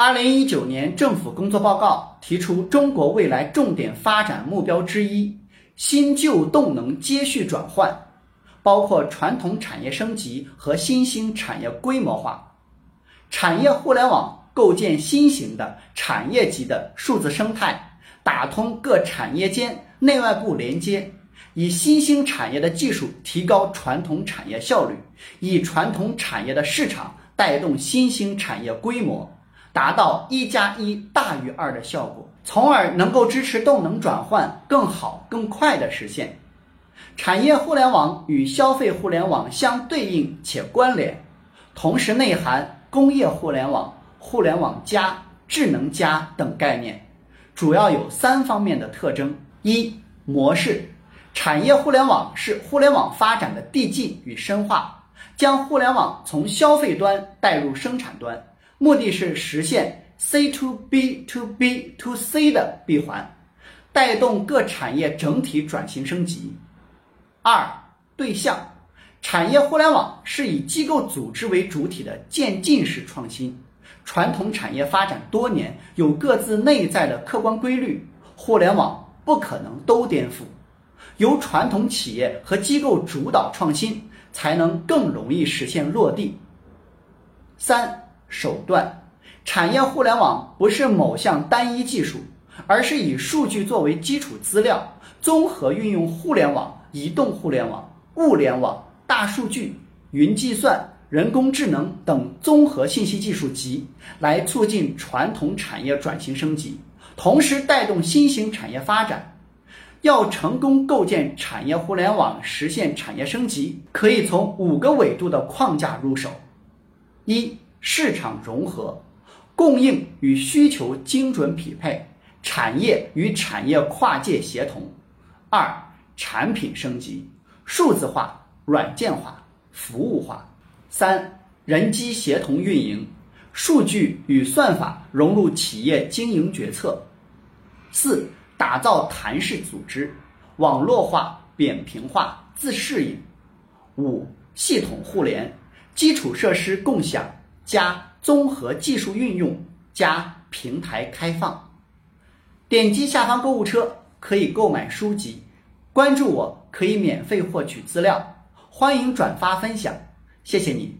二零一九年政府工作报告提出，中国未来重点发展目标之一，新旧动能接续转换，包括传统产业升级和新兴产业规模化，产业互联网构建新型的产业级的数字生态，打通各产业间内外部连接，以新兴产业的技术提高传统产业效率，以传统产业的市场带动新兴产业规模。达到一加一大于二的效果，从而能够支持动能转换更好、更快的实现。产业互联网与消费互联网相对应且关联，同时内含工业互联网、互联网加、智能加等概念，主要有三方面的特征：一、模式，产业互联网是互联网发展的递进与深化，将互联网从消费端带入生产端。目的是实现 C to B to B to C 的闭环，带动各产业整体转型升级。二、对象，产业互联网是以机构组织为主体的渐进式创新。传统产业发展多年，有各自内在的客观规律，互联网不可能都颠覆。由传统企业和机构主导创新，才能更容易实现落地。三。手段，产业互联网不是某项单一技术，而是以数据作为基础资料，综合运用互联网、移动互联网、物联网、大数据、云计算、人工智能等综合信息技术集，来促进传统产业转型升级，同时带动新型产业发展。要成功构建产业互联网，实现产业升级，可以从五个维度的框架入手：一。市场融合，供应与需求精准匹配，产业与产业跨界协同。二、产品升级，数字化、软件化、服务化。三、人机协同运营，数据与算法融入企业经营决策。四、打造弹式组织，网络化、扁平化、自适应。五、系统互联，基础设施共享。加综合技术运用，加平台开放。点击下方购物车可以购买书籍，关注我可以免费获取资料。欢迎转发分享，谢谢你。